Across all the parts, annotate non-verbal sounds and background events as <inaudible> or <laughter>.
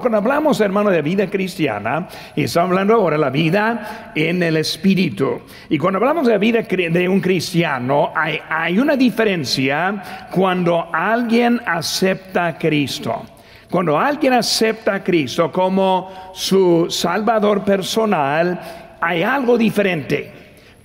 Cuando hablamos, hermano, de vida cristiana, y estamos hablando ahora de la vida en el espíritu. Y cuando hablamos de la vida de un cristiano, hay una diferencia cuando alguien acepta a Cristo. Cuando alguien acepta a Cristo como su Salvador personal, hay algo diferente.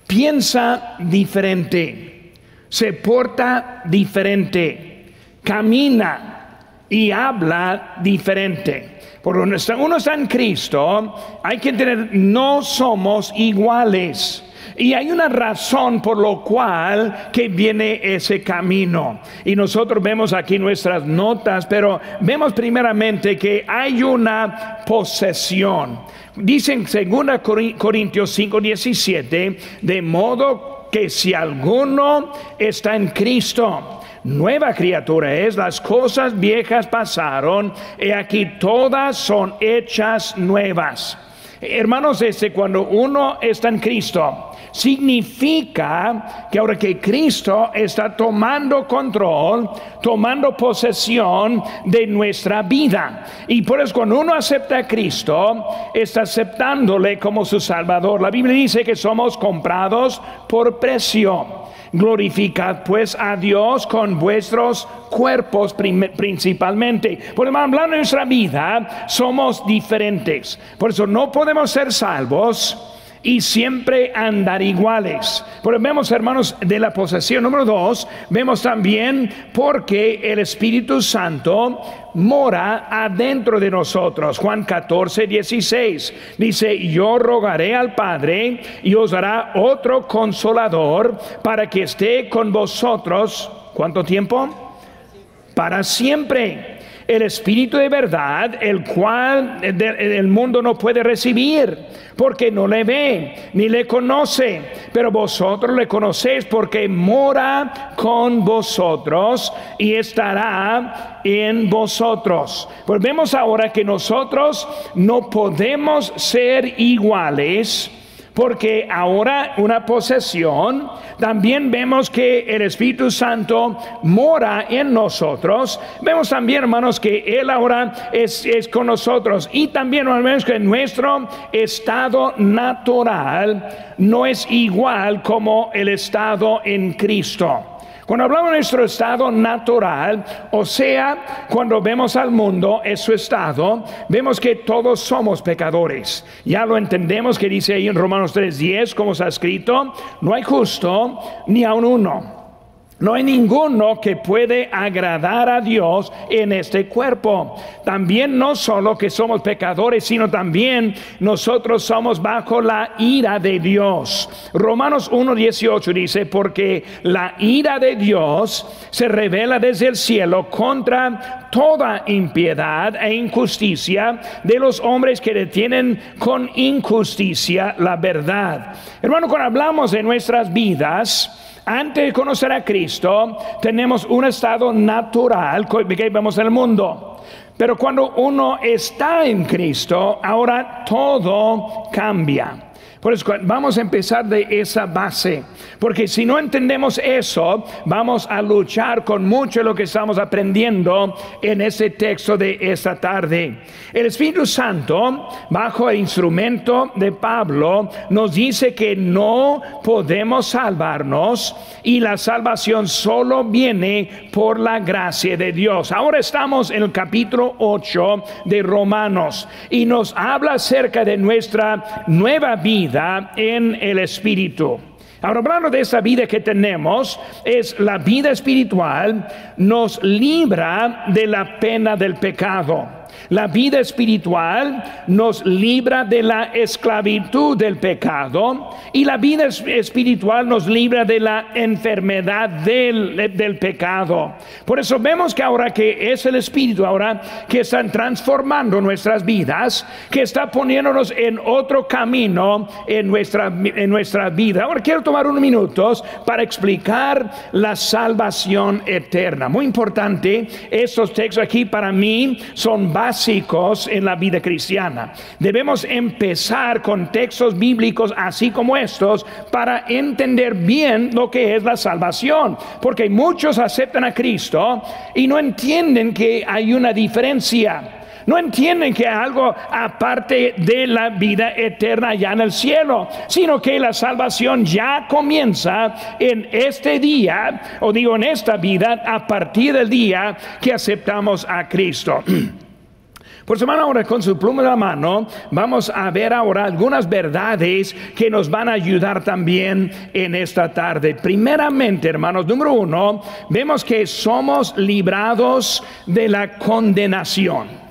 Piensa diferente, se porta diferente, camina y habla diferente. Por uno está en Cristo, hay que entender, no somos iguales. Y hay una razón por lo cual que viene ese camino. Y nosotros vemos aquí nuestras notas, pero vemos primeramente que hay una posesión. Dicen 2 Corintios 5, 17, de modo que si alguno está en Cristo, nueva criatura es, las cosas viejas pasaron, y aquí todas son hechas nuevas. Hermanos, este, cuando uno está en Cristo, significa que ahora que Cristo está tomando control, tomando posesión de nuestra vida. Y por eso cuando uno acepta a Cristo, está aceptándole como su Salvador. La Biblia dice que somos comprados por precio. Glorificad pues a Dios con vuestros cuerpos principalmente. Por hablando de nuestra vida, somos diferentes. Por eso no podemos ser salvos y siempre andar iguales. Pero vemos, hermanos, de la posesión número dos, vemos también porque el Espíritu Santo mora adentro de nosotros. Juan 14, 16 dice, yo rogaré al Padre y os dará otro consolador para que esté con vosotros. ¿Cuánto tiempo? Para siempre el Espíritu de verdad, el cual el mundo no puede recibir, porque no le ve ni le conoce, pero vosotros le conocéis porque mora con vosotros y estará en vosotros. Pues vemos ahora que nosotros no podemos ser iguales porque ahora una posesión, también vemos que el Espíritu Santo mora en nosotros. Vemos también, hermanos, que Él ahora es, con nosotros. Y también, hermanos, que nuestro estado natural no es igual como el estado en Cristo. Cuando hablamos de nuestro estado natural, o sea, cuando vemos al mundo es su estado, vemos que todos somos pecadores. Ya lo entendemos que dice ahí en Romanos 3:10, como está escrito, no hay justo ni aun uno. No hay ninguno que puede agradar a Dios en este cuerpo. También no solo que somos pecadores, sino también nosotros somos bajo la ira de Dios. Romanos 1.18 dice, porque la ira de Dios se revela desde el cielo contra toda impiedad e injusticia de los hombres que detienen con injusticia la verdad. Hermano, cuando hablamos de nuestras vidas, antes de conocer a Cristo, tenemos un estado natural que vemos en el mundo. Pero cuando uno está en Cristo, ahora todo cambia. Por eso vamos a empezar de esa base, porque si no entendemos eso, vamos a luchar con mucho de lo que estamos aprendiendo en ese texto de esta tarde. El Espíritu Santo, bajo el instrumento de Pablo, nos dice que no podemos salvarnos y la salvación solo viene por la gracia de Dios. Ahora estamos en el capítulo 8 de Romanos y nos habla acerca de nuestra nueva vida en el Espíritu. Ahora, hablando de esa vida que tenemos, es la vida espiritual, nos libra de la pena del pecado. La vida espiritual nos libra de la esclavitud del pecado y la vida espiritual nos libra de la enfermedad del, pecado. Por eso vemos que ahora que es el Espíritu, ahora que están transformando nuestras vidas, que está poniéndonos en otro camino en nuestra, en nuestra vida. Ahora quiero tomar unos minutos para explicar la salvación eterna. Muy importante, estos textos aquí para mí son básicos en la vida cristiana. Debemos empezar con textos bíblicos así como estos para entender bien lo que es la salvación, porque muchos aceptan a Cristo y no entienden que hay una diferencia. No entienden que algo aparte de la vida eterna ya en el cielo, sino que la salvación ya comienza en este día, o digo en esta vida, a partir del día que aceptamos a Cristo. <clears throat> Por su ahora con su pluma de la mano vamos a ver ahora algunas verdades que nos van a ayudar también en esta tarde. Primeramente, hermanos, número uno, vemos que somos librados de la condenación.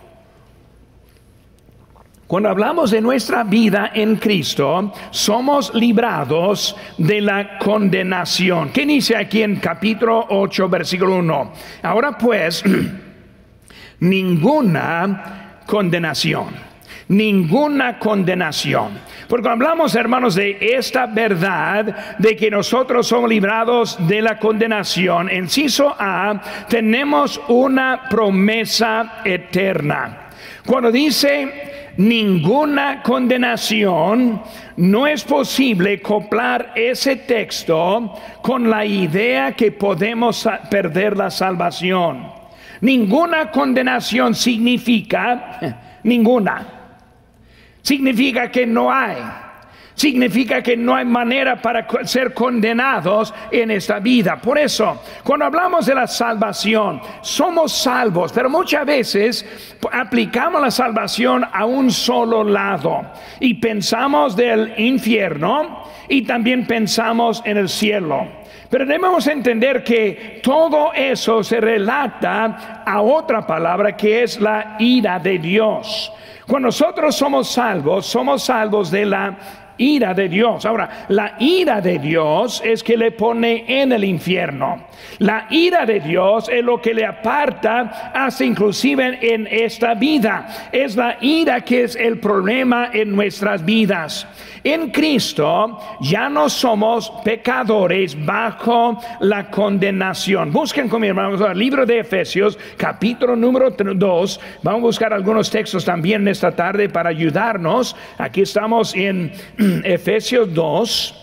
Cuando hablamos de nuestra vida en Cristo, somos librados de la condenación. ¿Qué dice aquí en capítulo 8, versículo 1? Ahora pues, <clears throat> ninguna condenación. Ninguna condenación. Porque hablamos, hermanos, de esta verdad de que nosotros somos librados de la condenación. En Ciso A tenemos una promesa eterna. Cuando dice ninguna condenación, no es posible coplar ese texto con la idea que podemos perder la salvación. Ninguna condenación significa, <laughs> ninguna. Significa que no hay. Significa que no hay manera para ser condenados en esta vida. Por eso, cuando hablamos de la salvación, somos salvos, pero muchas veces aplicamos la salvación a un solo lado y pensamos del infierno y también pensamos en el cielo. Pero debemos entender que todo eso se relata a otra palabra que es la ira de Dios. Cuando nosotros somos salvos, somos salvos de la ira de Dios. Ahora, la ira de Dios es que le pone en el infierno. La ira de Dios es lo que le aparta hasta inclusive en esta vida. Es la ira que es el problema en nuestras vidas. En Cristo ya no somos pecadores bajo la condenación. Busquen conmigo, hermanos, el libro de Efesios, capítulo número 2. Vamos a buscar algunos textos también esta tarde para ayudarnos. Aquí estamos en <clears throat> Efesios 2.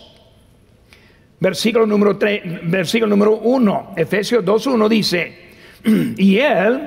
Versículo número, 3, versículo número 1, Efesios 2.1 dice, <clears throat> y él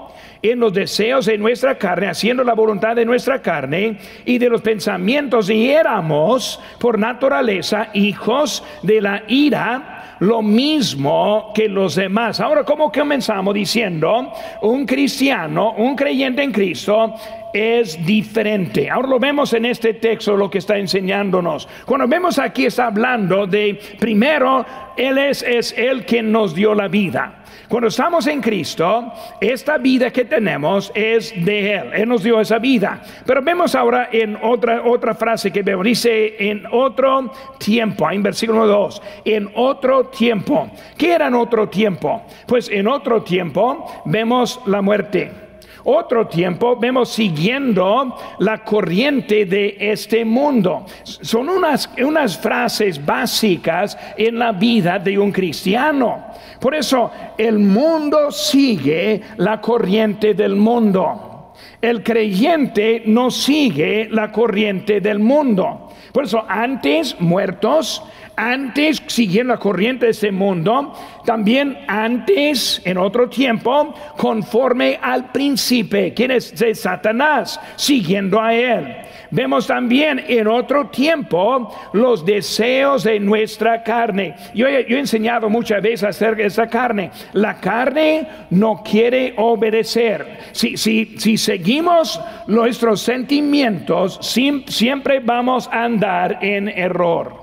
en los deseos de nuestra carne, haciendo la voluntad de nuestra carne y de los pensamientos, y éramos por naturaleza hijos de la ira lo mismo que los demás. Ahora, ¿cómo comenzamos diciendo? Un cristiano, un creyente en Cristo, es diferente. Ahora lo vemos en este texto lo que está enseñándonos. Cuando vemos aquí está hablando de primero, Él es, es el que nos dio la vida. Cuando estamos en Cristo, esta vida que tenemos es de Él. Él nos dio esa vida. Pero vemos ahora en otra, otra frase que vemos. Dice en otro tiempo, en versículo 2, en otro tiempo. ¿Qué era en otro tiempo? Pues en otro tiempo vemos la muerte. Otro tiempo vemos siguiendo la corriente de este mundo. Son unas, unas frases básicas en la vida de un cristiano. Por eso el mundo sigue la corriente del mundo. El creyente no sigue la corriente del mundo. Por eso antes muertos, antes siguiendo la corriente de este mundo, también antes, en otro tiempo, conforme al príncipe, quien es de Satanás, siguiendo a él. Vemos también en otro tiempo los deseos de nuestra carne. Yo, he enseñado muchas veces acerca de esa carne. La carne no quiere obedecer. Si, si, si seguimos nuestros sentimientos, siempre vamos a andar en error.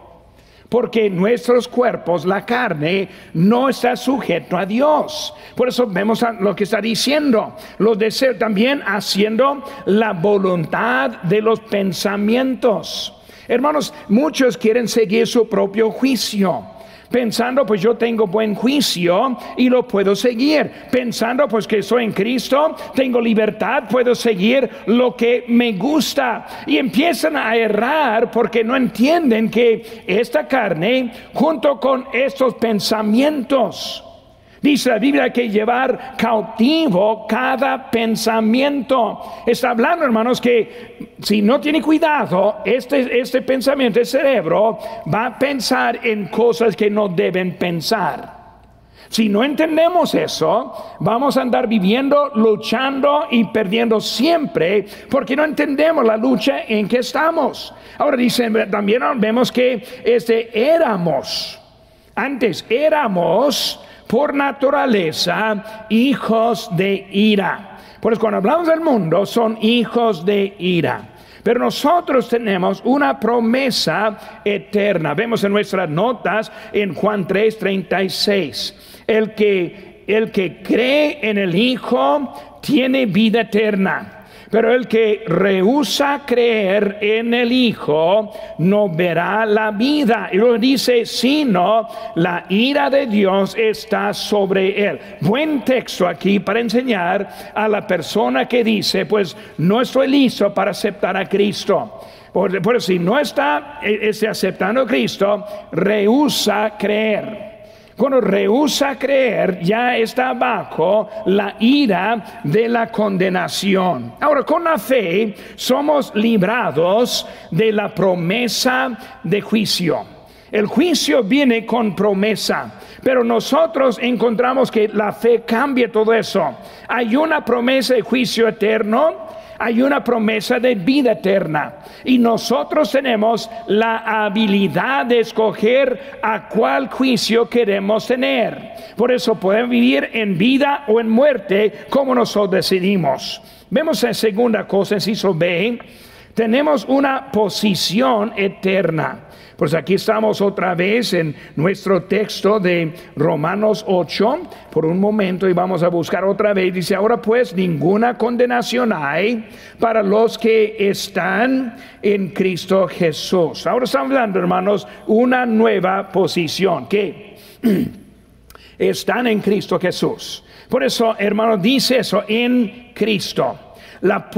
Porque nuestros cuerpos, la carne, no está sujeto a Dios. Por eso vemos lo que está diciendo. Los deseos también haciendo la voluntad de los pensamientos. Hermanos, muchos quieren seguir su propio juicio. Pensando pues yo tengo buen juicio y lo puedo seguir, pensando pues que soy en Cristo, tengo libertad, puedo seguir lo que me gusta. Y empiezan a errar porque no entienden que esta carne junto con estos pensamientos Dice la Biblia que llevar cautivo cada pensamiento. Está hablando, hermanos, que si no tiene cuidado, este, este pensamiento, el cerebro, va a pensar en cosas que no deben pensar. Si no entendemos eso, vamos a andar viviendo, luchando y perdiendo siempre porque no entendemos la lucha en que estamos. Ahora dice, también vemos que este éramos, antes éramos por naturaleza hijos de ira. Por eso cuando hablamos del mundo son hijos de ira. Pero nosotros tenemos una promesa eterna. Vemos en nuestras notas en Juan 3:36. El que, el que cree en el Hijo tiene vida eterna. Pero el que rehúsa creer en el Hijo no verá la vida. Y luego dice, sino la ira de Dios está sobre él. Buen texto aquí para enseñar a la persona que dice, pues no estoy listo para aceptar a Cristo. Por, si no está, eh, está aceptando a Cristo, rehúsa creer. Cuando rehúsa creer, ya está bajo la ira de la condenación. Ahora, con la fe somos librados de la promesa de juicio. El juicio viene con promesa, pero nosotros encontramos que la fe cambia todo eso. Hay una promesa de juicio eterno hay una promesa de vida eterna. Y nosotros tenemos la habilidad de escoger a cuál juicio queremos tener. Por eso podemos vivir en vida o en muerte como nosotros decidimos. Vemos en segunda cosa, inciso B, tenemos una posición eterna. Pues aquí estamos otra vez en nuestro texto de Romanos 8, por un momento, y vamos a buscar otra vez. Dice, ahora pues ninguna condenación hay para los que están en Cristo Jesús. Ahora estamos hablando, hermanos, una nueva posición, que <clears throat> están en Cristo Jesús. Por eso, hermanos, dice eso, en Cristo. La,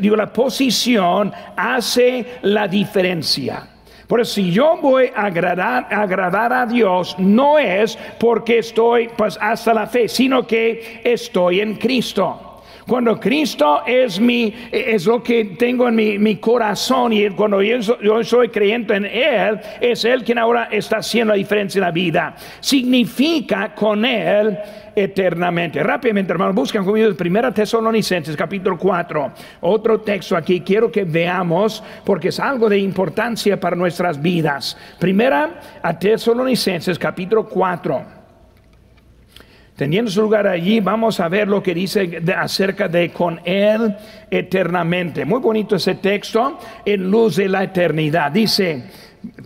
la posición hace la diferencia. Por eso si yo voy a agradar, agradar a Dios, no es porque estoy pues hasta la fe, sino que estoy en Cristo. Cuando Cristo es mi, es lo que tengo en mi, corazón y cuando yo, yo, soy creyente en Él, es Él quien ahora está haciendo la diferencia en la vida. Significa con Él eternamente. Rápidamente, hermanos, buscan conmigo el 1 Tesalonicenses, capítulo 4. Otro texto aquí quiero que veamos porque es algo de importancia para nuestras vidas. Primera a Tesalonicenses, capítulo 4. Teniendo su lugar allí, vamos a ver lo que dice acerca de con Él eternamente. Muy bonito ese texto en luz de la eternidad. Dice,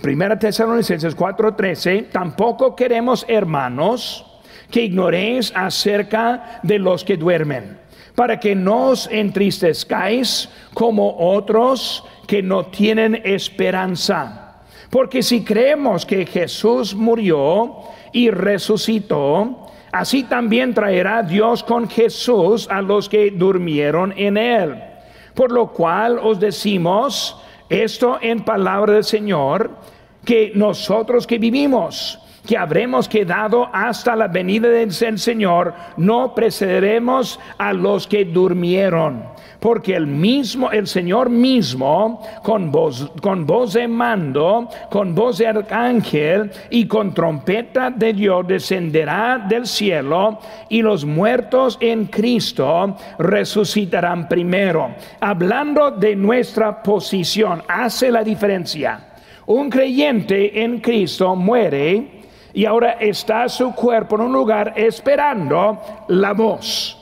Primera Tesalonicenses 4:13, tampoco queremos, hermanos, que ignoréis acerca de los que duermen, para que no os entristezcáis como otros que no tienen esperanza. Porque si creemos que Jesús murió y resucitó, así también traerá Dios con Jesús a los que durmieron en él. Por lo cual os decimos esto en palabra del Señor, que nosotros que vivimos, que habremos quedado hasta la venida del Señor, no precederemos a los que durmieron. Porque el mismo, el Señor mismo, con voz, con voz de mando, con voz de arcángel y con trompeta de Dios descenderá del cielo y los muertos en Cristo resucitarán primero. Hablando de nuestra posición, hace la diferencia. Un creyente en Cristo muere y ahora está su cuerpo en un lugar esperando la voz.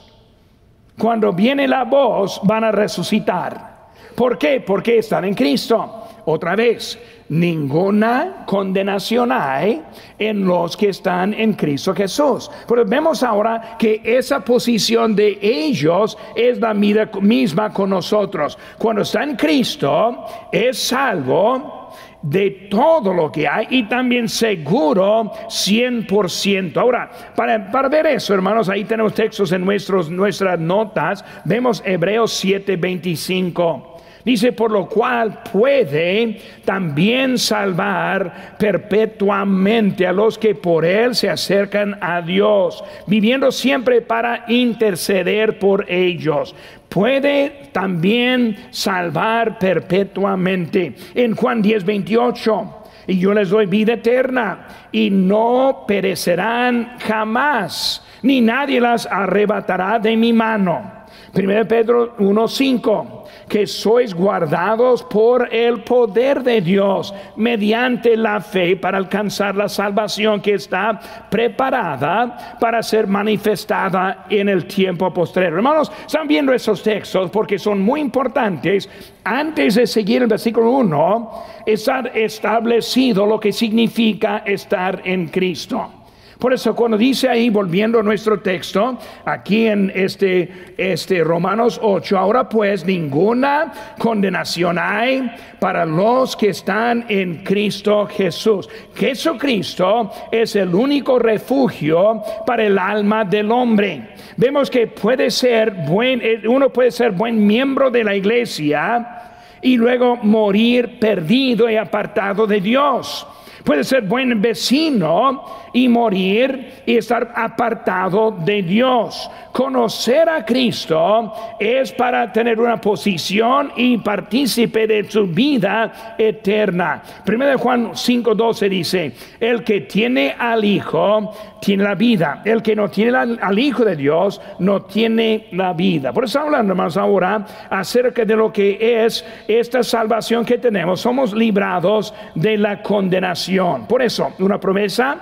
Cuando viene la voz van a resucitar. ¿Por qué? Porque están en Cristo. otra vez, ninguna condenación hay en los que están en Cristo Jesús. Pero vemos ahora que esa posición de ellos es la misma con nosotros. Cuando está en Cristo, es salvo de todo lo que hay y también seguro 100%. Ahora, para, para ver eso, hermanos, ahí tenemos textos en nuestros, nuestras notas. Vemos Hebreos 7:25. Dice, por lo cual puede también salvar perpetuamente a los que por él se acercan a Dios, viviendo siempre para interceder por ellos. Puede también salvar perpetuamente. En Juan 10, 28 y yo les doy vida eterna y no perecerán jamás, ni nadie las arrebatará de mi mano. 1 Pedro 1:5 que sois guardados por el poder de Dios mediante la fe para alcanzar la salvación que está preparada para ser manifestada en el tiempo posterior. Hermanos, están viendo esos textos porque son muy importantes. Antes de seguir el versículo 1, estar establecido lo que significa estar en Cristo. Por eso cuando dice ahí, volviendo a nuestro texto, aquí en este, este Romanos 8, ahora pues ninguna condenación hay para los que están en Cristo Jesús. Jesucristo es el único refugio para el alma del hombre. Vemos que puede ser buen, eh, uno puede ser buen miembro de la iglesia y luego morir perdido y apartado de Dios puede ser buen vecino y morir y estar apartado de Dios. Conocer a Cristo es para tener una posición y partícipe de su vida eterna. Primero de Juan 5:12 dice, el que tiene al Hijo tiene la vida, el que no tiene al, Hijo de Dios no tiene la vida. Por eso hablando más ahora acerca de lo que es esta salvación que tenemos. Somos librados de la condenación. Por eso, una promesa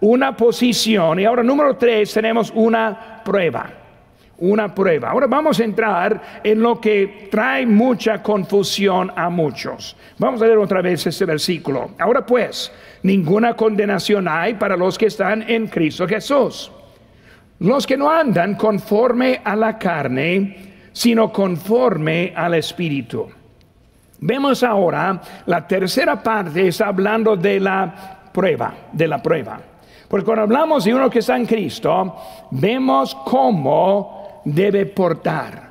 una posición. Y ahora número tres tenemos una prueba. Una prueba. Ahora vamos a entrar en lo que trae mucha confusión a muchos. Vamos a leer otra vez este versículo. Ahora pues, ninguna condenación hay para los que están en Cristo Jesús. Los que no andan conforme a la carne, sino conforme al Espíritu. Vemos ahora la tercera parte, está hablando de la prueba, de la prueba. Porque cuando hablamos de uno que está en Cristo, vemos cómo debe portar.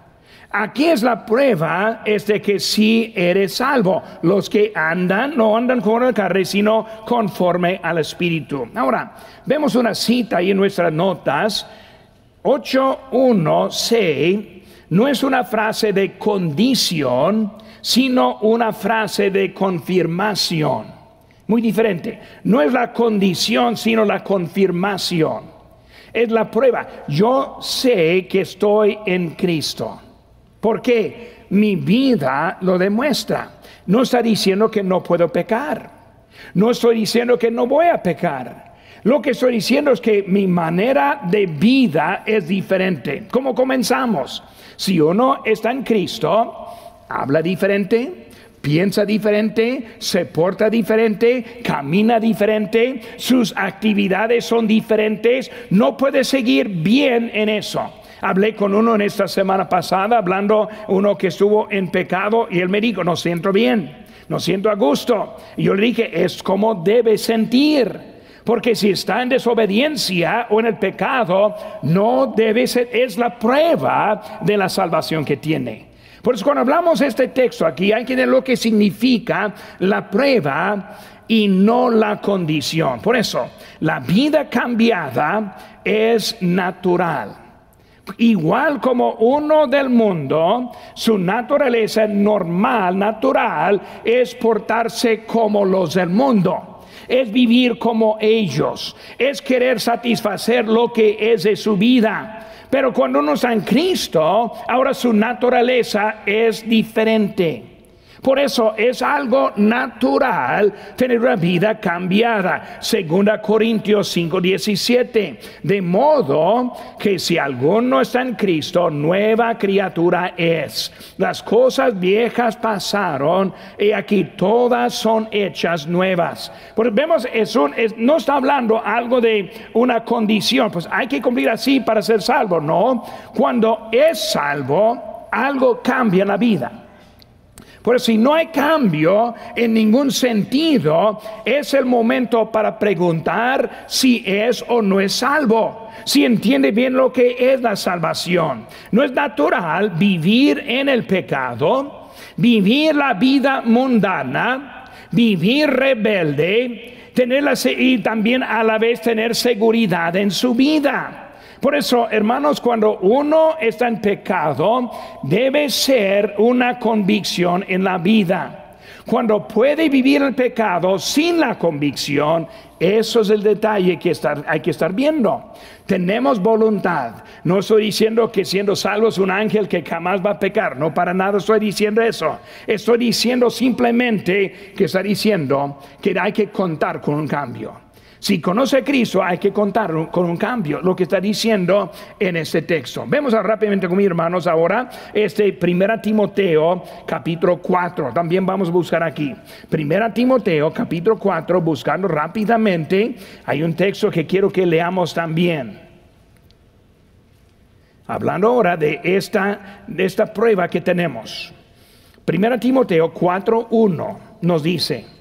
Aquí es la prueba, es de que si eres salvo. Los que andan, no andan con el carro, sino conforme al Espíritu. Ahora, vemos una cita ahí en nuestras notas. 8.1c no es una frase de condición, sino una frase de confirmación. Muy diferente. No es la condición, sino la confirmación. Es la prueba. Yo sé que estoy en Cristo. Porque mi vida lo demuestra. No está diciendo que no puedo pecar. No estoy diciendo que no voy a pecar. Lo que estoy diciendo es que mi manera de vida es diferente. ¿Cómo comenzamos? Si uno está en Cristo, habla diferente, piensa diferente, se porta diferente, camina diferente, sus actividades son diferentes, no puede seguir bien en eso. Hablé con uno en esta semana pasada, hablando uno que estuvo en pecado y él me dijo, no siento bien, no siento a gusto. Y yo le dije, es como debe sentir. Porque si está en desobediencia o en el pecado, no debe ser, es la prueba de la salvación que tiene. Por eso cuando hablamos de este texto aquí hay que ver lo que significa la prueba y no la condición. Por eso, la vida cambiada es natural. Igual como uno del mundo, su naturaleza normal, natural, es portarse como los del mundo. Es vivir como ellos. Es querer satisfacer lo que es de su vida pero cuando uno está en Cristo, ahora su naturaleza es diferente. Por eso es algo natural tener una vida cambiada. Segunda Corintios 5:17. De modo que si alguno está en Cristo, nueva criatura es. Las cosas viejas pasaron y aquí todas son hechas nuevas. Porque vemos, eso no está hablando algo de una condición, pues hay que cumplir así para ser salvo. No, cuando es salvo, algo cambia en la vida. Por si no hay cambio en ningún sentido, es el momento para preguntar si es o no es salvo. Si entiende bien lo que es la salvación. No es natural vivir en el pecado, vivir la vida mundana, vivir rebelde, tener y también a la vez tener seguridad en su vida. Por eso, hermanos, cuando uno está en pecado, debe ser una convicción en la vida. Cuando puede vivir el pecado sin la convicción, eso es el detalle que hay que estar viendo. Tenemos voluntad. No estoy diciendo que siendo salvo es un ángel que jamás va a pecar. No, para nada estoy diciendo eso. Estoy diciendo simplemente que está diciendo que hay que contar con un cambio. Si conoce a Cristo, hay que contar con un cambio, lo que está diciendo en este texto. Vemos rápidamente con mis hermanos ahora este Primera Timoteo capítulo 4. También vamos a buscar aquí. Primera Timoteo capítulo 4, buscando rápidamente. Hay un texto que quiero que leamos también. Hablando ahora de esta, de esta prueba que tenemos. Primera Timoteo 4.1 nos dice.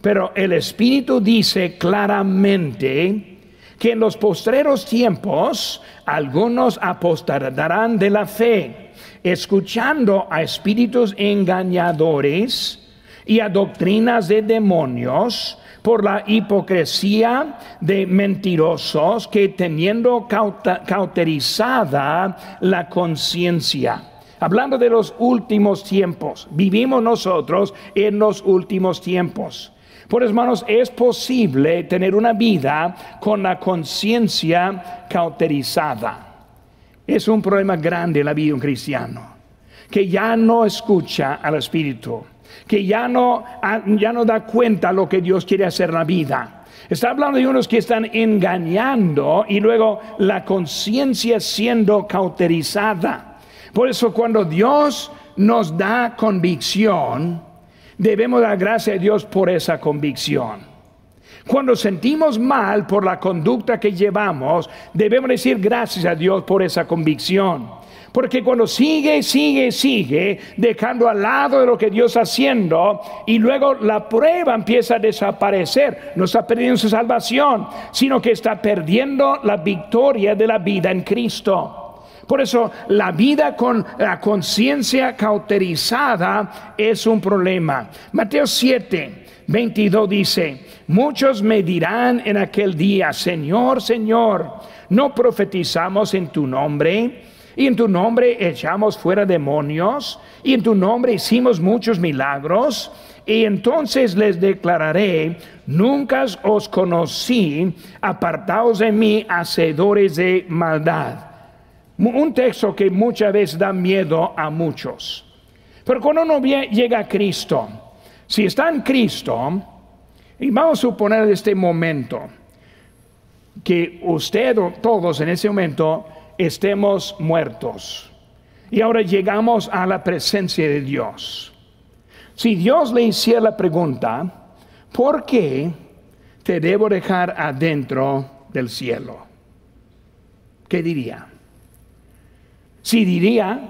Pero el Espíritu dice claramente que en los postreros tiempos algunos apostarán de la fe, escuchando a espíritus engañadores y a doctrinas de demonios por la hipocresía de mentirosos que teniendo cauterizada la conciencia. Hablando de los últimos tiempos, vivimos nosotros en los últimos tiempos. Por hermanos, es posible tener una vida con la conciencia cauterizada. Es un problema grande en la vida de un cristiano, que ya no escucha al Espíritu, que ya no, ya no da cuenta lo que Dios quiere hacer en la vida. Está hablando de unos que están engañando y luego la conciencia siendo cauterizada. Por eso cuando Dios nos da convicción, debemos dar gracias a Dios por esa convicción. Cuando sentimos mal por la conducta que llevamos, debemos decir gracias a Dios por esa convicción. Porque cuando sigue, sigue, sigue, dejando al lado de lo que Dios está haciendo, y luego la prueba empieza a desaparecer, no está perdiendo su salvación, sino que está perdiendo la victoria de la vida en Cristo. Por eso la vida con la conciencia cauterizada es un problema. Mateo 7, 22 dice, muchos me dirán en aquel día, Señor, Señor, ¿no profetizamos en tu nombre? Y en tu nombre echamos fuera demonios, y en tu nombre hicimos muchos milagros. Y entonces les declararé, nunca os conocí, apartaos de mí, hacedores de maldad. Un texto que muchas veces da miedo a muchos. Pero cuando uno llega a Cristo, si está en Cristo, y vamos a suponer este momento, que usted o todos en ese momento estemos muertos. Y ahora llegamos a la presencia de Dios. Si Dios le hiciera la pregunta, ¿por qué te debo dejar adentro del cielo? ¿Qué diría? Si diría,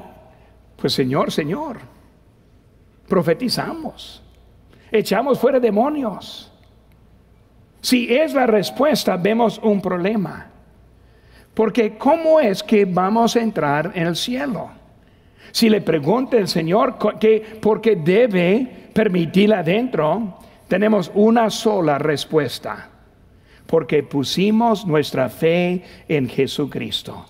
pues Señor, Señor, profetizamos, echamos fuera demonios. Si es la respuesta, vemos un problema. Porque ¿cómo es que vamos a entrar en el cielo? Si le pregunta el Señor que, por qué debe permitirla adentro, tenemos una sola respuesta. Porque pusimos nuestra fe en Jesucristo.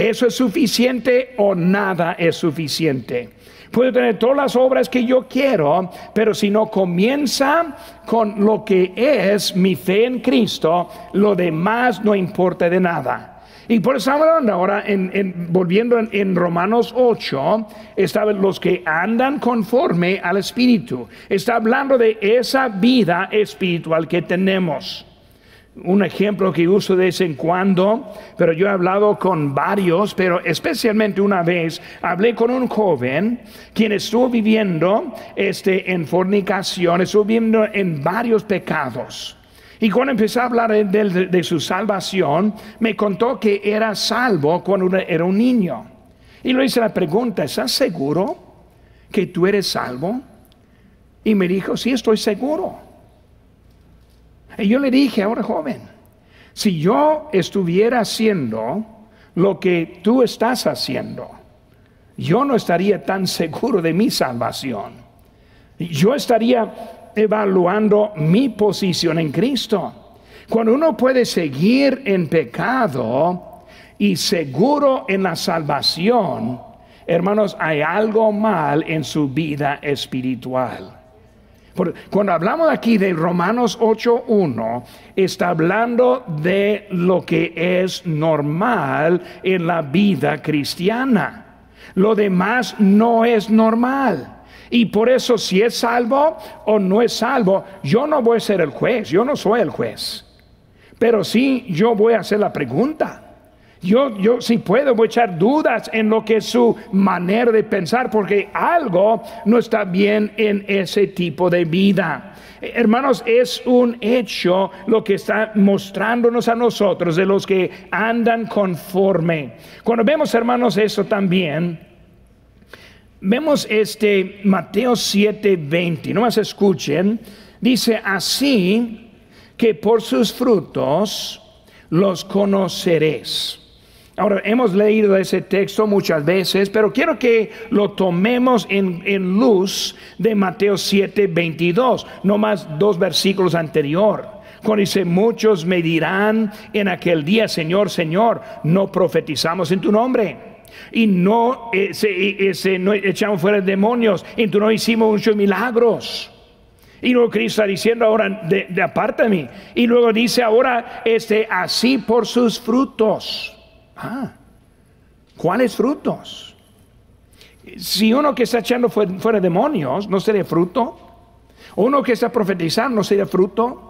¿Eso es suficiente o nada es suficiente? Puedo tener todas las obras que yo quiero, pero si no comienza con lo que es mi fe en Cristo, lo demás no importa de nada. Y por eso hablando ahora, en, volviendo en, Romanos 8, está los que andan conforme al Espíritu. Está hablando de esa vida espiritual que tenemos. Un ejemplo que uso de vez en cuando, pero yo he hablado con varios, pero especialmente una vez hablé con un joven quien estuvo viviendo este, en fornicación, estuvo viviendo en varios pecados. Y cuando empecé a hablar de, su salvación, me contó que era salvo cuando era un niño. Y le hice la pregunta, ¿estás seguro que tú eres salvo? Y me dijo, sí, estoy seguro. Y yo le dije, ahora joven, si yo estuviera haciendo lo que tú estás haciendo, yo no estaría tan seguro de mi salvación. Yo estaría evaluando mi posición en Cristo. Cuando uno puede seguir en pecado y seguro en la salvación, hermanos, hay algo mal en su vida espiritual. Cuando hablamos aquí de Romanos 8.1, está hablando de lo que es normal en la vida cristiana. Lo demás no es normal. Y por eso si es salvo o no es salvo, yo no voy a ser el juez, yo no soy el juez. Pero sí yo voy a hacer la pregunta. Yo, yo si puedo, echar dudas en lo que es su manera de pensar, porque algo no está bien en ese tipo de vida. Hermanos, es un hecho lo que está mostrándonos a nosotros de los que andan conforme. Cuando vemos, hermanos, eso también, Vemos este Mateo 7:20, no más escuchen, dice así que por sus frutos los conoceréis. Ahora, hemos leído ese texto muchas veces, pero quiero que lo tomemos en, luz de Mateo 7:22, no más dos versículos anterior. Cuando dice, muchos me dirán en aquel día, Señor, Señor, no profetizamos en tu nombre y no, ese, no echamos fuera demonios y no hicimos muchos milagros. Y luego Cristo está diciendo ahora, de, de mí. Y luego dice ahora, este, así por sus frutos. Ah, ¿cuáles frutos? Si uno que está echando fuera, demonios no sería fruto, uno que está profetizando no sería fruto,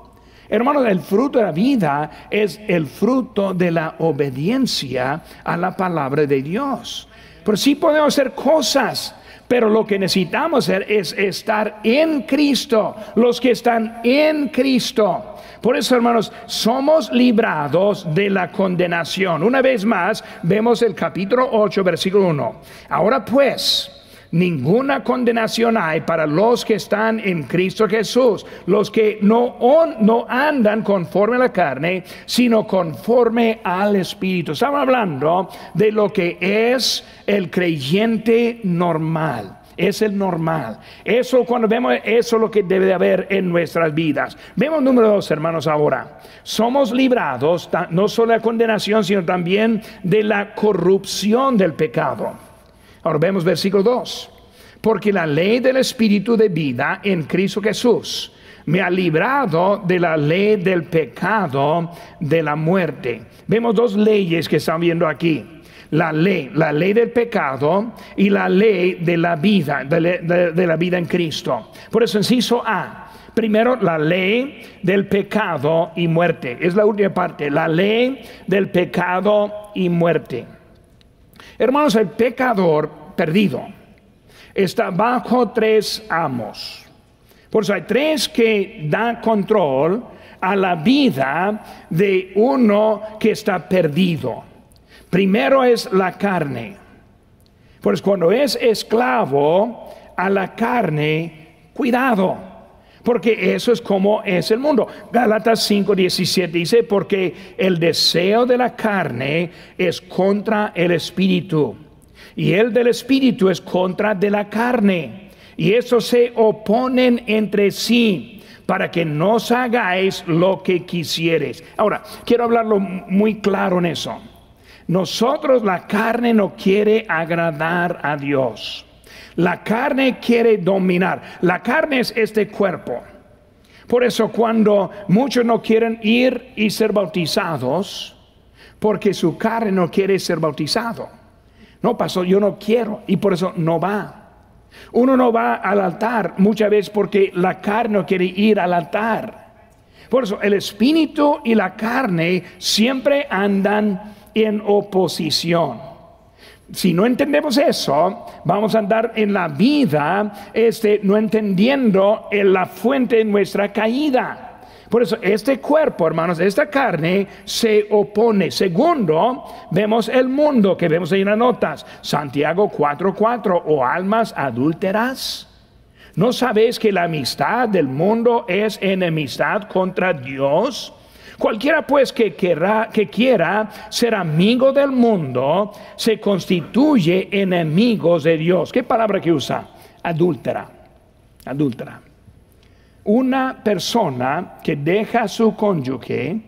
Hermanos, el fruto de la vida es el fruto de la obediencia a la palabra de Dios. Pero sí podemos hacer cosas, pero lo que necesitamos hacer es estar en Cristo, los que están en Cristo. Por eso, hermanos, somos librados de la condenación. Una vez más, vemos el capítulo 8, versículo 1. Ahora pues, ninguna condenación hay para los que están en Cristo Jesús, los que no, no andan conforme a la carne, sino conforme al Espíritu. Estamos hablando de lo que es el creyente normal es el normal. Eso cuando vemos, eso es lo que debe de haber en nuestras vidas. Vemos número dos, hermanos, ahora. Somos librados no solo de la condenación, sino también de la corrupción del pecado. Ahora vemos versículo 2. Porque la ley del Espíritu de vida en Cristo Jesús me ha librado de la ley del pecado de la muerte. Vemos dos leyes que están viendo aquí. La ley, la ley del pecado y la ley de la vida, de, la vida en Cristo. Por eso, inciso A, Primero, la ley del pecado y muerte. Es la última parte, la ley del pecado y muerte. Hermanos, el pecador perdido está bajo tres amos. Por eso hay tres que dan control a la vida de uno que está perdido. Primero es la carne. Pues cuando es esclavo a la carne, cuidado porque eso es como es el mundo. Gálatas 5:17 dice, porque el deseo de la carne es contra el espíritu y el del espíritu es contra de la carne. Y eso se oponen entre sí para que no hagáis lo que quisieres. Ahora, quiero hablarlo muy claro en eso. Nosotros la carne no quiere agradar a Dios. La carne quiere dominar. La carne es este cuerpo. Por eso cuando muchos no quieren ir y ser bautizados, porque su carne no quiere ser bautizado. No, pasó, yo no quiero y por eso no va. Uno no va al altar muchas veces porque la carne no quiere ir al altar. Por eso el espíritu y la carne siempre andan en oposición. Si no entendemos eso, vamos a andar en la vida este, no entendiendo en la fuente de nuestra caída. Por eso este cuerpo, hermanos, esta carne se opone. Segundo, vemos el mundo que vemos ahí en las notas. Santiago 4:4 o almas adúlteras. ¿No sabéis que la amistad del mundo es enemistad contra Dios? Cualquiera pues que, que quiera ser amigo del mundo se constituye enemigos de Dios. ¿Qué palabra que usa? Adúltera. Adúltera una persona que deja a su cónyuge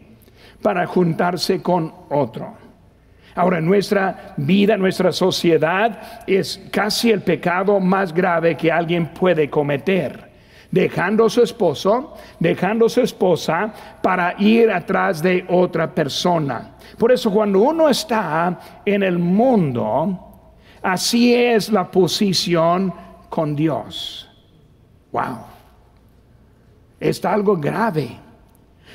para juntarse con otro. Ahora, nuestra vida, nuestra sociedad es casi el pecado más grave que alguien puede cometer. Dejando a su esposo, dejando a su esposa para ir atrás de otra persona. Por eso cuando uno está en el mundo, así es la posición con Dios. Wow está algo grave.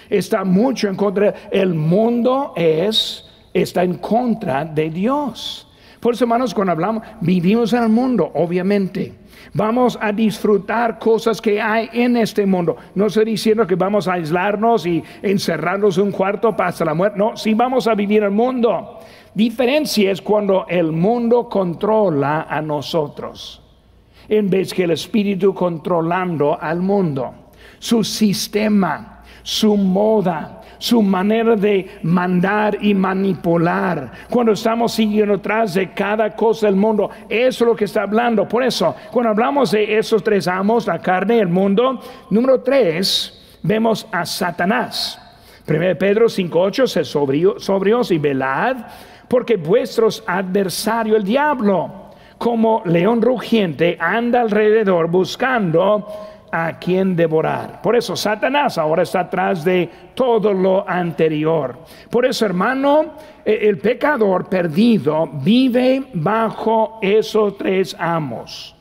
Está mucho en contra. El mundo es, está en contra de Dios. Por eso, hermanos, cuando hablamos, vivimos en el mundo, obviamente. Vamos a disfrutar cosas que hay en este mundo. No estoy diciendo que vamos a aislarnos y encerrarnos en un cuarto hasta la muerte. No, sí vamos a vivir el mundo. Diferencia es cuando el mundo controla a nosotros, en vez que el Espíritu controlando al mundo su sistema, su moda, su manera de mandar y manipular. Cuando estamos siguiendo atrás de cada cosa del mundo, eso es lo que está hablando. Por eso, cuando hablamos de esos tres amos, la carne, el mundo, número tres, vemos a Satanás. 1 Pedro 5.8, se sobrios y velad, porque vuestros adversario el diablo, como león rugiente, anda alrededor buscando a quien devorar. Por eso Satanás ahora está atrás de todo lo anterior. Por eso, hermano, e, el pecador perdido vive bajo esos tres amos.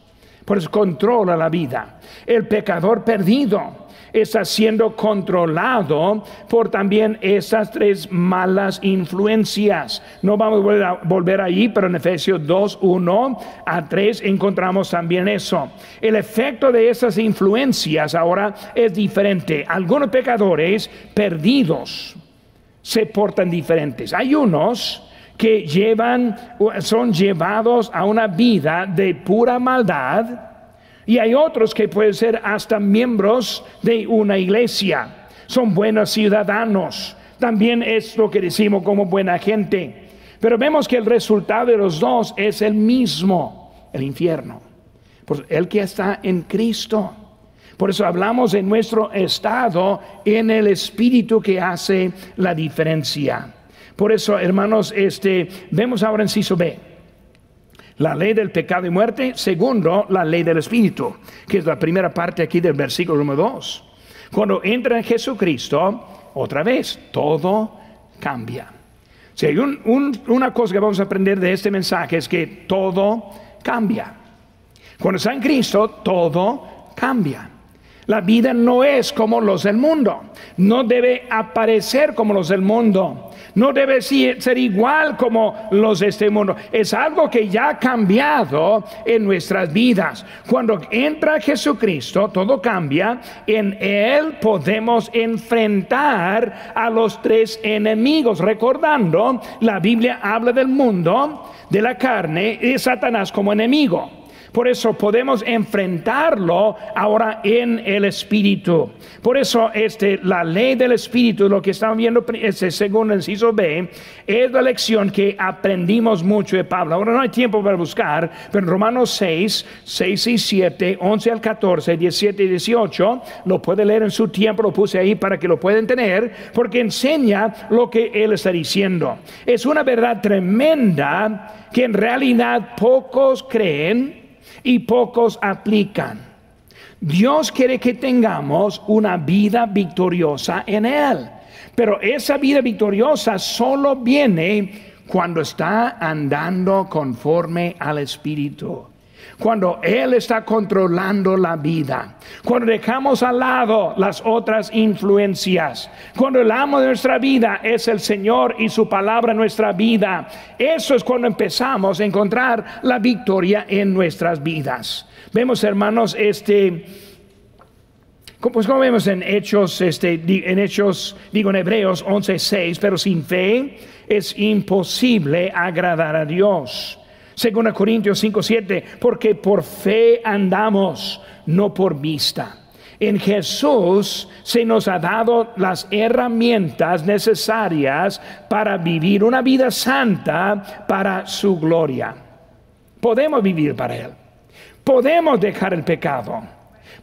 Por eso controla la vida. El pecador perdido está siendo controlado por también esas tres malas influencias. No vamos a volver ahí, pero en Efesios 2, 1 a 3 encontramos también eso. El efecto de esas influencias ahora es diferente. Algunos pecadores perdidos se portan diferentes. Hay unos que llevan, son llevados a una vida de pura maldad y hay otros que pueden ser hasta miembros de una iglesia. Son buenos ciudadanos. También es lo que decimos como buena gente. Pero vemos que el resultado de los dos es el mismo, el infierno. Pues el que está en Cristo. Por eso hablamos de nuestro estado en el espíritu que hace la diferencia. Por eso, hermanos, este, vemos ahora en Ciso B la ley del pecado y muerte, segundo, la ley del Espíritu, que es la primera parte aquí del versículo número 2. Cuando entra en Jesucristo, otra vez, todo cambia. Si hay una cosa que vamos a aprender de este mensaje es que todo cambia. Cuando está en Cristo, todo cambia. La vida no es como los del mundo, no debe aparecer como los del mundo no debe ser igual como los de este mundo. Es algo que ya ha cambiado en nuestras vidas. Cuando entra Jesucristo, todo cambia. En Él podemos enfrentar a los tres enemigos. Recordando, la Biblia habla del mundo, de la carne y de Satanás como enemigo. Por eso podemos enfrentarlo ahora en el Espíritu. Por eso este, la ley del Espíritu, lo que estamos viendo este, según el inciso B, es la lección que aprendimos mucho de Pablo. Ahora no hay tiempo para buscar, pero en Romanos 6, 6 y 7, 11 al 14, 17 y 18, lo puede leer en su tiempo, lo puse ahí para que lo puedan tener, porque enseña lo que él está diciendo. Es una verdad tremenda que en realidad pocos creen y pocos aplican. Dios quiere que tengamos una vida victoriosa en Él. Pero esa vida victoriosa solo viene cuando está andando conforme al Espíritu. Cuando Él está controlando la vida. Cuando dejamos al lado las otras influencias. Cuando el amo de nuestra vida es el Señor y su palabra en nuestra vida. Eso es cuando empezamos a encontrar la victoria en nuestras vidas. Vemos, hermanos, este pues como vemos en Hechos, este, en Hechos, digo en Hebreos 11:6, pero sin fe es imposible agradar a Dios. Según Corintios 5:7, porque por fe andamos, no por vista. En Jesús se nos ha dado las herramientas necesarias para vivir una vida santa para su gloria. Podemos vivir para Él. Podemos dejar el pecado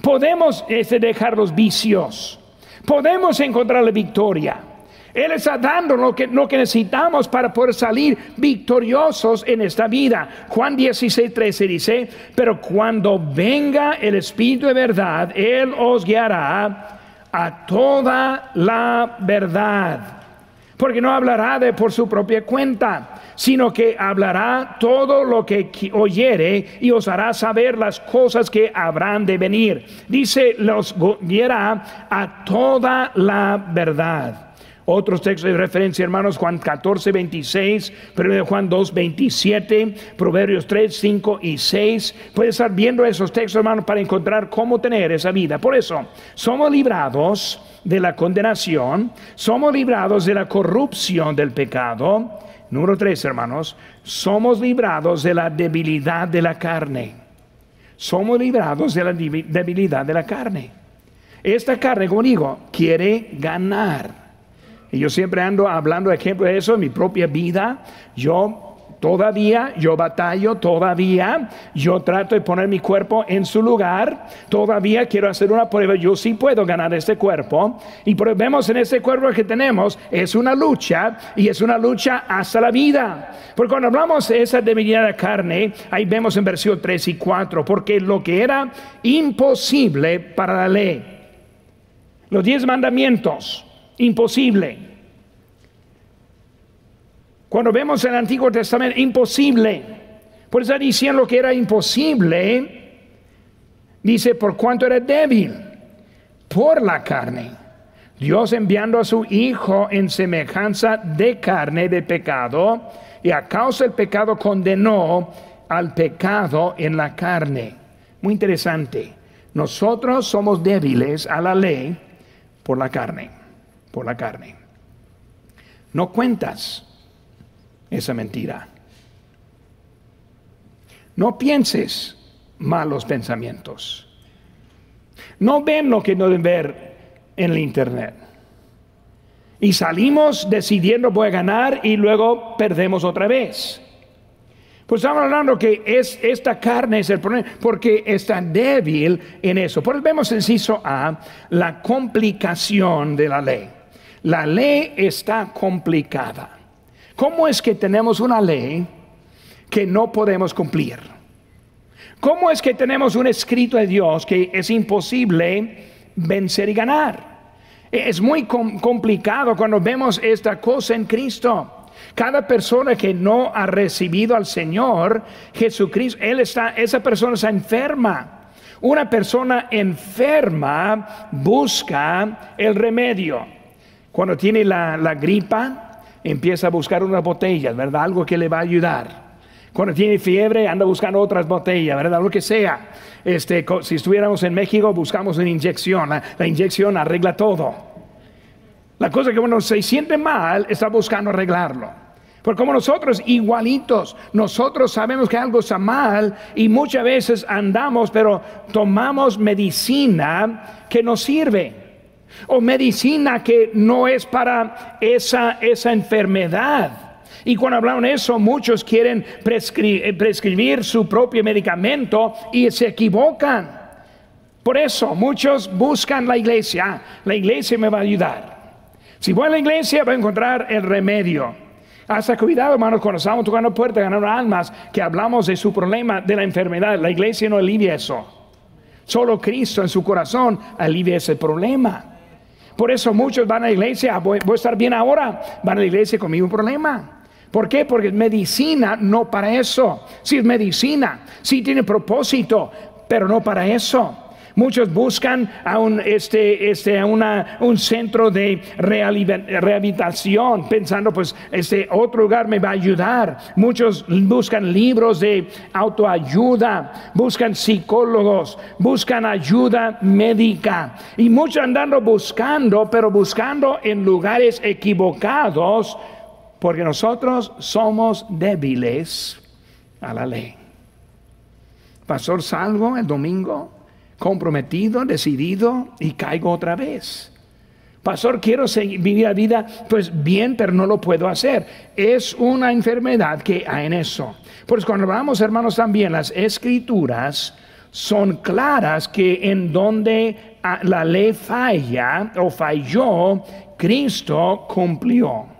Podemos este, dejar los vicios. Podemos encontrar la victoria. Él está dando lo que, lo que necesitamos para poder salir victoriosos en esta vida. Juan 16, 13 dice, pero cuando venga el Espíritu de verdad, Él os guiará a toda la verdad. Porque no hablará de por su propia cuenta sino que hablará todo lo que oyere y os hará saber las cosas que habrán de venir. Dice, los guiará a toda la verdad. Otros textos de referencia, hermanos, Juan 14, 26, 1 Juan 2, 27, Proverbios 3, 5 y 6. Puedes estar viendo esos textos, hermanos, para encontrar cómo tener esa vida. Por eso, somos librados de la condenación, somos librados de la corrupción del pecado, Número tres, hermanos, somos librados de la debilidad de la carne. Somos librados de la debilidad de la carne. Esta carne, como digo, quiere ganar. Y yo siempre ando hablando de ejemplo de eso en mi propia vida. Yo Todavía yo batallo, todavía yo trato de poner mi cuerpo en su lugar, todavía quiero hacer una prueba, yo sí puedo ganar este cuerpo. Y vemos en este cuerpo que tenemos, es una lucha y es una lucha hasta la vida. Porque cuando hablamos de esa debilidad de carne, ahí vemos en versículo 3 y 4, porque lo que era imposible para la ley, los diez mandamientos, imposible cuando vemos el Antiguo Testamento, imposible. Por eso diciendo que era imposible, dice, por cuanto era débil, por la carne. Dios enviando a su Hijo en semejanza de carne de pecado, y a causa del pecado condenó al pecado en la carne. Muy interesante. Nosotros somos débiles a la ley por la carne, por la carne. No cuentas esa mentira. No pienses malos pensamientos. No ven lo que no deben ver en el Internet. Y salimos decidiendo voy a ganar y luego perdemos otra vez. Pues estamos hablando que es, esta carne es el problema porque está débil en eso. Por eso vemos inciso A, la complicación de la ley. La ley está complicada. ¿Cómo es que tenemos una ley que no podemos cumplir? ¿Cómo es que tenemos un escrito de Dios que es imposible vencer y ganar? Es muy complicado cuando vemos esta cosa en Cristo. Cada persona que no ha recibido al Señor Jesucristo, él está, esa persona está enferma. Una persona enferma busca el remedio. Cuando tiene la, la gripa, empieza a buscar unas botellas, ¿verdad? Algo que le va a ayudar. Cuando tiene fiebre, anda buscando otras botellas, ¿verdad? Lo que sea. Este, si estuviéramos en México, buscamos una inyección. La, inyección arregla todo. La cosa que uno se siente mal, está buscando arreglarlo. Porque como nosotros igualitos, nosotros sabemos que algo está mal y muchas veces andamos, pero tomamos medicina que nos sirve o medicina que no es para esa, esa enfermedad. Y cuando hablan eso, muchos quieren eh, prescribir su propio medicamento y se equivocan. Por eso muchos buscan la iglesia. La iglesia me va a ayudar. Si voy a la iglesia, voy a encontrar el remedio. Hasta cuidado, hermanos, cuando estamos tocando puertas, ganando almas, que hablamos de su problema de la enfermedad. La iglesia no alivia eso. Solo Cristo en su corazón alivia ese problema. Por eso muchos van a la iglesia, ah, voy, voy a estar bien ahora, van a la iglesia con un problema. ¿Por qué? Porque medicina no para eso. Si es medicina, sí tiene propósito, pero no para eso. Muchos buscan a un, este, este, una, un centro de rehabilitación, pensando, pues, este otro lugar me va a ayudar. Muchos buscan libros de autoayuda, buscan psicólogos, buscan ayuda médica. Y muchos andando buscando, pero buscando en lugares equivocados, porque nosotros somos débiles a la ley. Pastor Salvo el domingo comprometido, decidido y caigo otra vez. Pastor, quiero seguir, vivir la vida, pues bien, pero no lo puedo hacer. Es una enfermedad que hay en eso. Pues cuando hablamos, hermanos, también las escrituras son claras que en donde ah, la ley falla o falló, Cristo cumplió.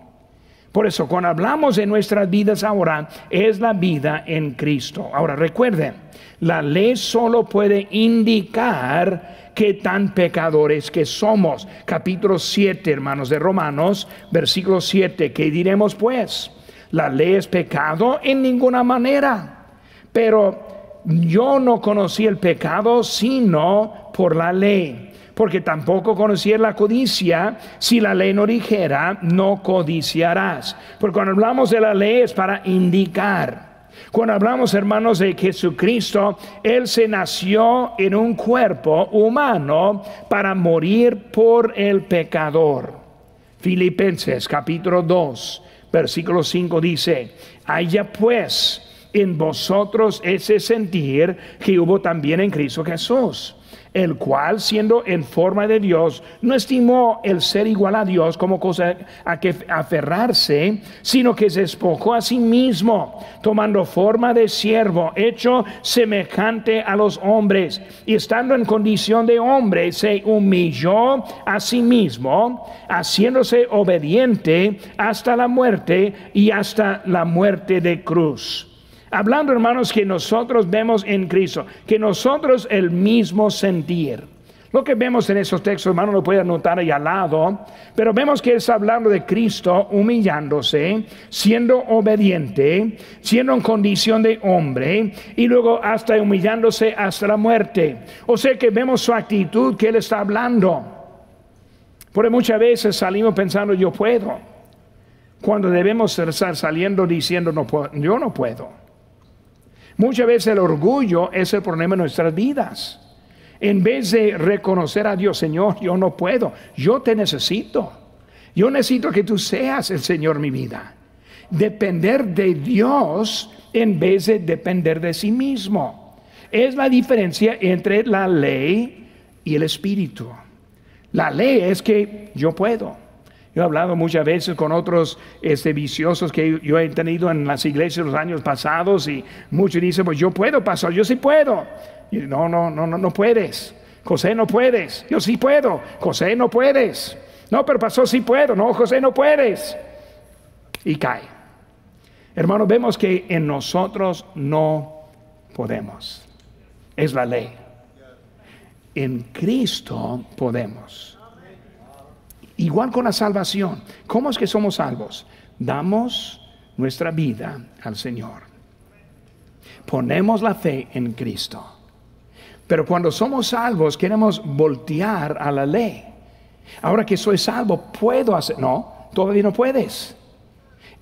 Por eso, cuando hablamos de nuestras vidas ahora, es la vida en Cristo. Ahora, recuerden, la ley solo puede indicar qué tan pecadores que somos. Capítulo 7, hermanos de Romanos, versículo 7, ¿qué diremos pues? La ley es pecado en ninguna manera, pero yo no conocí el pecado sino por la ley porque tampoco conocía la codicia, si la ley no dijera, no codiciarás. Porque cuando hablamos de la ley es para indicar. Cuando hablamos, hermanos, de Jesucristo, Él se nació en un cuerpo humano para morir por el pecador. Filipenses capítulo 2, versículo 5 dice, haya pues en vosotros ese sentir que hubo también en Cristo Jesús el cual, siendo en forma de Dios, no estimó el ser igual a Dios como cosa a que aferrarse, sino que se despojó a sí mismo, tomando forma de siervo, hecho semejante a los hombres, y estando en condición de hombre, se humilló a sí mismo, haciéndose obediente hasta la muerte y hasta la muerte de cruz Hablando, hermanos, que nosotros vemos en Cristo, que nosotros el mismo sentir. Lo que vemos en esos textos, hermano, lo puede anotar ahí al lado, pero vemos que está hablando de Cristo humillándose, siendo obediente, siendo en condición de hombre y luego hasta humillándose hasta la muerte. O sea que vemos su actitud que Él está hablando. Porque muchas veces salimos pensando yo puedo, cuando debemos estar saliendo diciendo no puedo, yo no puedo. Muchas veces el orgullo es el problema de nuestras vidas. En vez de reconocer a Dios, Señor, yo no puedo, yo te necesito. Yo necesito que tú seas el Señor mi vida. Depender de Dios en vez de depender de sí mismo. Es la diferencia entre la ley y el espíritu. La ley es que yo puedo. Yo he hablado muchas veces con otros este, viciosos que yo he tenido en las iglesias los años pasados y muchos dicen, pues yo puedo pasar, yo sí puedo. Y no, no, no, no, no puedes. José no puedes. Yo sí puedo. José no puedes. No, pero pasó sí puedo. No, José no puedes. Y cae. Hermanos, vemos que en nosotros no podemos. Es la ley. En Cristo podemos. Igual con la salvación. ¿Cómo es que somos salvos? Damos nuestra vida al Señor. Ponemos la fe en Cristo. Pero cuando somos salvos queremos voltear a la ley. Ahora que soy salvo, puedo hacer... No, todavía no puedes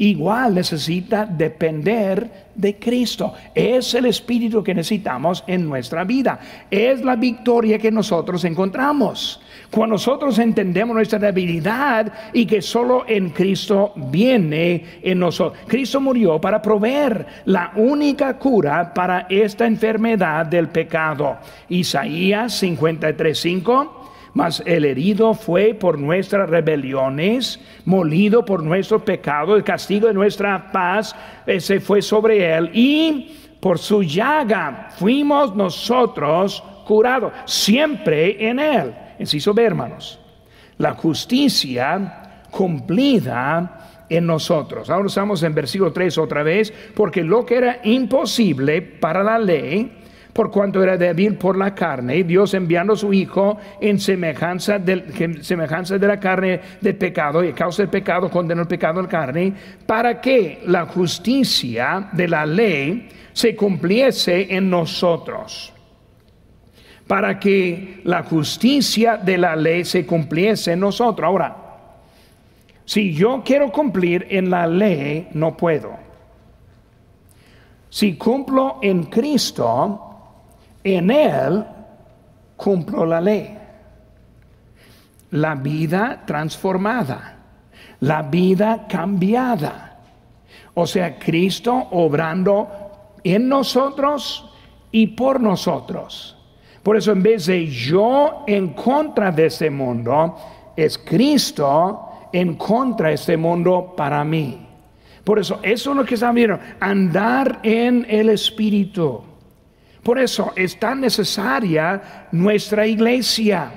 igual necesita depender de Cristo. Es el espíritu que necesitamos en nuestra vida. Es la victoria que nosotros encontramos. Cuando nosotros entendemos nuestra debilidad y que solo en Cristo viene en nosotros. Cristo murió para proveer la única cura para esta enfermedad del pecado. Isaías 53:5 mas el herido fue por nuestras rebeliones, molido por nuestro pecado, el castigo de nuestra paz ese fue sobre él y por su llaga fuimos nosotros curados, siempre en él. Inciso B, hermanos, la justicia cumplida en nosotros. Ahora estamos en versículo 3 otra vez, porque lo que era imposible para la ley, por cuanto era débil por la carne, Dios enviando a su Hijo en semejanza, del, semejanza de la carne de pecado, y a causa del pecado condenó el pecado de la carne, para que la justicia de la ley se cumpliese en nosotros. Para que la justicia de la ley se cumpliese en nosotros. Ahora, si yo quiero cumplir en la ley, no puedo. Si cumplo en Cristo, en Él cumplo la ley. La vida transformada, la vida cambiada. O sea, Cristo obrando en nosotros y por nosotros. Por eso en vez de yo en contra de este mundo, es Cristo en contra de este mundo para mí. Por eso, eso es lo que estamos viendo, andar en el Espíritu. Por eso es tan necesaria nuestra iglesia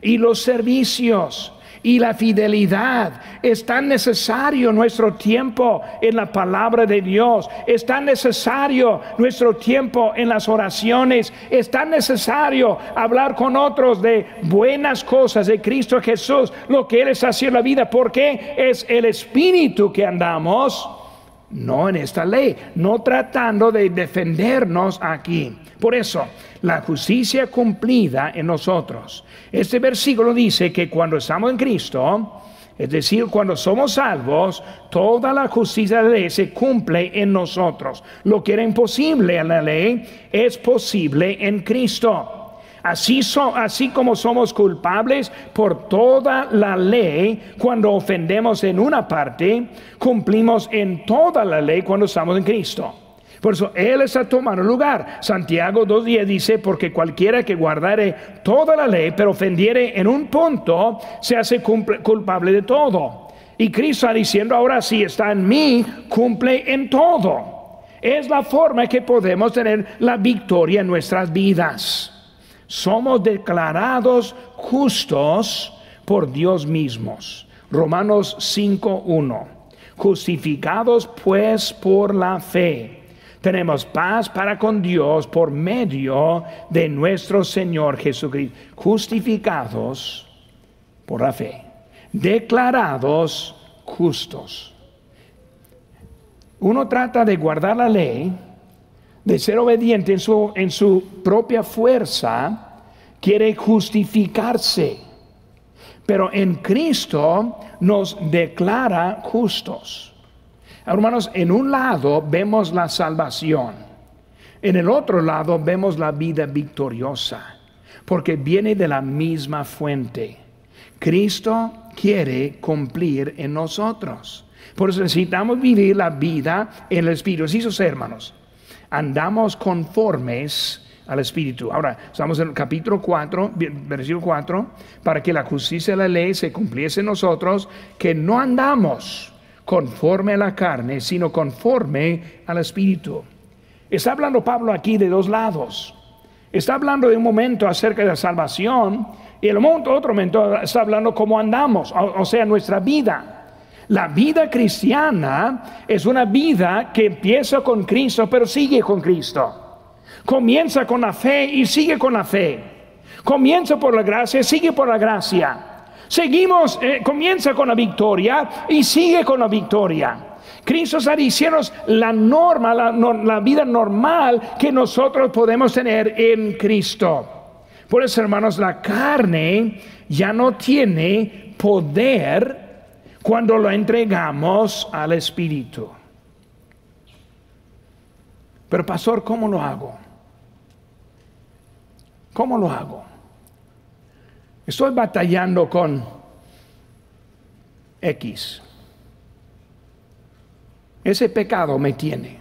y los servicios y la fidelidad. Es tan necesario nuestro tiempo en la palabra de Dios. Es tan necesario nuestro tiempo en las oraciones. Es tan necesario hablar con otros de buenas cosas de Cristo Jesús, lo que Él es haciendo la vida, porque es el Espíritu que andamos, no en esta ley, no tratando de defendernos aquí. Por eso, la justicia cumplida en nosotros. Este versículo dice que cuando estamos en Cristo, es decir, cuando somos salvos, toda la justicia de la ley se cumple en nosotros. Lo que era imposible en la ley es posible en Cristo. Así, así, como somos culpables por toda la ley cuando ofendemos en una parte, cumplimos en toda la ley cuando estamos en Cristo. Por eso Él está tomando lugar. Santiago 2.10 dice, porque cualquiera que guardare toda la ley, pero ofendiere en un punto, se hace culpable de todo. Y Cristo está diciendo, ahora sí está en mí, cumple en todo. Es la forma que podemos tener la victoria en nuestras vidas. Somos declarados justos por Dios mismos. Romanos 5.1. Justificados pues por la fe tenemos paz para con Dios por medio de nuestro Señor Jesucristo, justificados por la fe, declarados justos. Uno trata de guardar la ley, de ser obediente en su, en su propia fuerza, quiere justificarse. Pero en Cristo nos declara justos. Hermanos, en un lado vemos la salvación, en el otro lado vemos la vida victoriosa, porque viene de la misma fuente. Cristo quiere cumplir en nosotros. Por eso necesitamos vivir la vida en el Espíritu. Así sus hermanos, andamos conformes al Espíritu. Ahora, estamos en el capítulo 4, versículo 4, para que la justicia de la ley se cumpliese en nosotros, que no andamos conforme a la carne, sino conforme al Espíritu. Está hablando Pablo aquí de dos lados. Está hablando de un momento acerca de la salvación y el otro momento está hablando cómo andamos, o, sea, nuestra vida. La vida cristiana es una vida que empieza con Cristo, pero sigue con Cristo. Comienza con la fe y sigue con la fe. Comienza por la gracia y sigue por la gracia. Seguimos, eh, comienza con la victoria y sigue con la victoria. Cristo está diciendo la norma, la, la vida normal que nosotros podemos tener en Cristo. Por eso, hermanos, la carne ya no tiene poder cuando lo entregamos al Espíritu. Pero pastor, ¿cómo lo hago? ¿Cómo lo hago? Estoy batallando con X. Ese pecado me tiene.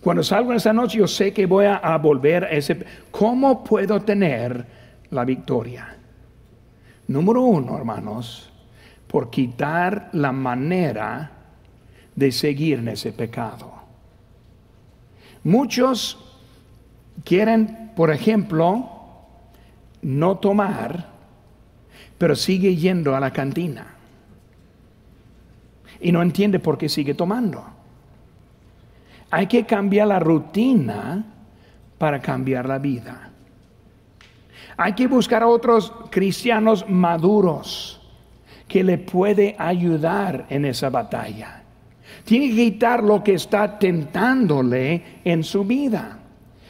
Cuando salgo en esa noche yo sé que voy a, volver a ese... ¿Cómo puedo tener la victoria? Número uno, hermanos, por quitar la manera de seguir en ese pecado. Muchos quieren, por ejemplo, no tomar, pero sigue yendo a la cantina. Y no entiende por qué sigue tomando. Hay que cambiar la rutina para cambiar la vida. Hay que buscar a otros cristianos maduros que le puede ayudar en esa batalla. Tiene que quitar lo que está tentándole en su vida.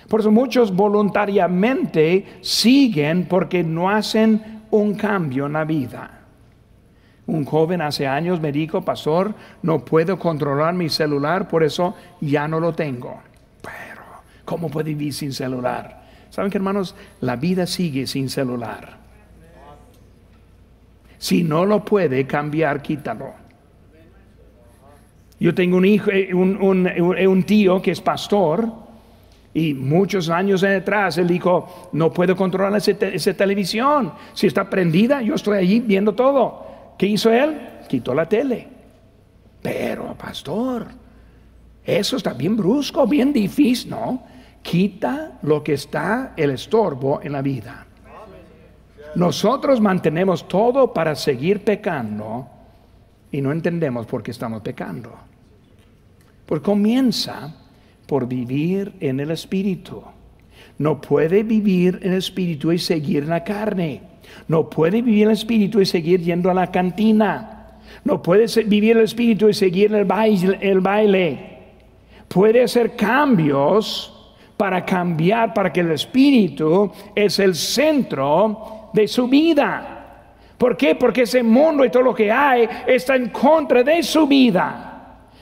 Por eso muchos voluntariamente siguen porque no hacen un cambio en la vida. Un joven hace años me dijo, pastor, no puedo controlar mi celular, por eso ya no lo tengo. Pero, ¿cómo puede vivir sin celular? ¿Saben que hermanos? La vida sigue sin celular. Si no lo puede cambiar, quítalo. Yo tengo un hijo, eh, un, tío que es pastor y muchos años atrás él dijo, no puedo controlar esa televisión. Si está prendida, yo estoy allí viendo todo. ¿Qué hizo él? Quitó la tele. Pero, pastor, eso está bien brusco, bien difícil, ¿no? Quita lo que está el estorbo en la vida. Nosotros mantenemos todo para seguir pecando y no entendemos por qué estamos pecando. Porque comienza por vivir en el Espíritu. No puede vivir en el Espíritu y seguir en la carne. No puede vivir el espíritu y seguir yendo a la cantina. No puede vivir el espíritu y seguir el baile, el baile. Puede hacer cambios para cambiar, para que el espíritu es el centro de su vida. ¿Por qué? Porque ese mundo y todo lo que hay está en contra de su vida.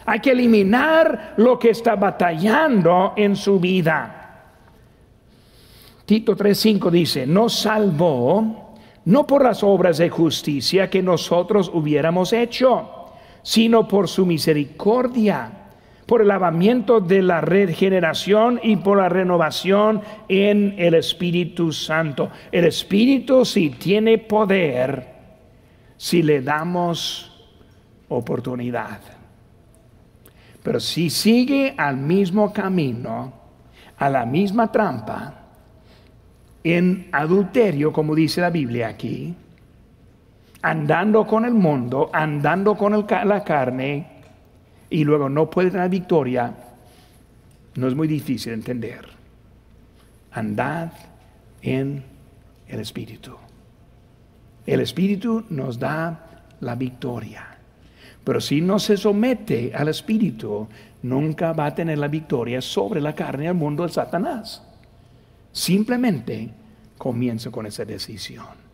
Hay que eliminar lo que está batallando en su vida. Tito 3:5 dice, no salvó no por las obras de justicia que nosotros hubiéramos hecho, sino por su misericordia, por el lavamiento de la regeneración y por la renovación en el Espíritu Santo. El Espíritu sí tiene poder si le damos oportunidad. Pero si sigue al mismo camino, a la misma trampa, en adulterio, como dice la Biblia aquí, andando con el mundo, andando con la carne, y luego no puede tener victoria, no es muy difícil entender. Andad en el Espíritu. El Espíritu nos da la victoria. Pero si no se somete al Espíritu, nunca va a tener la victoria sobre la carne, el mundo, de Satanás. Simplemente comienzo con esa decisión.